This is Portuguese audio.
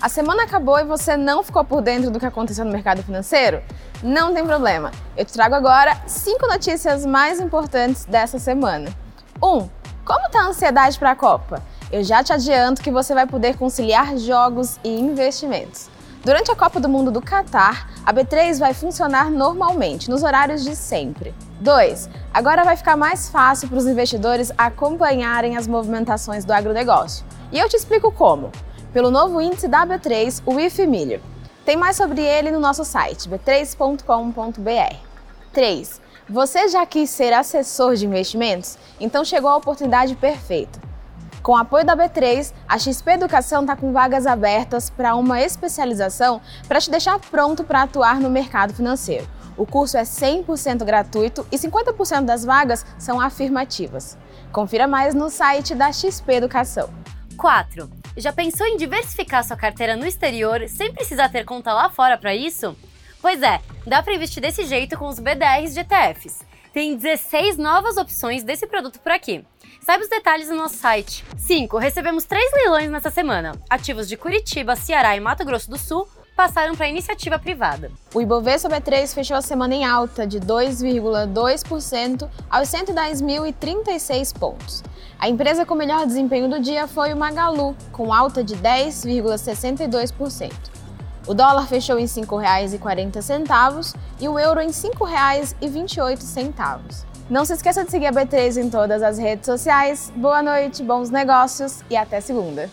A semana acabou e você não ficou por dentro do que aconteceu no mercado financeiro? Não tem problema. Eu te trago agora cinco notícias mais importantes dessa semana. 1. Um, como está a ansiedade para a Copa? Eu já te adianto que você vai poder conciliar jogos e investimentos. Durante a Copa do Mundo do Catar, a B3 vai funcionar normalmente, nos horários de sempre. 2. Agora vai ficar mais fácil para os investidores acompanharem as movimentações do agronegócio. E eu te explico como pelo novo índice W3, o IFMILHO. Tem mais sobre ele no nosso site b3.com.br. 3. Você já quis ser assessor de investimentos? Então chegou a oportunidade perfeita. Com o apoio da B3, a XP Educação está com vagas abertas para uma especialização para te deixar pronto para atuar no mercado financeiro. O curso é 100% gratuito e 50% das vagas são afirmativas. Confira mais no site da XP Educação. 4. Já pensou em diversificar sua carteira no exterior sem precisar ter conta lá fora para isso? Pois é, dá para investir desse jeito com os BDRs de ETFs. Tem 16 novas opções desse produto por aqui. Saiba os detalhes no nosso site. 5. Recebemos três leilões nessa semana. Ativos de Curitiba, Ceará e Mato Grosso do Sul passaram para iniciativa privada. O Ibovespa B3 fechou a semana em alta de 2,2% aos 110.036 pontos. A empresa com melhor desempenho do dia foi o Magalu, com alta de 10,62%. O dólar fechou em R$ 5,40 e o euro em R$ 5,28. Não se esqueça de seguir a B3 em todas as redes sociais. Boa noite, bons negócios e até segunda.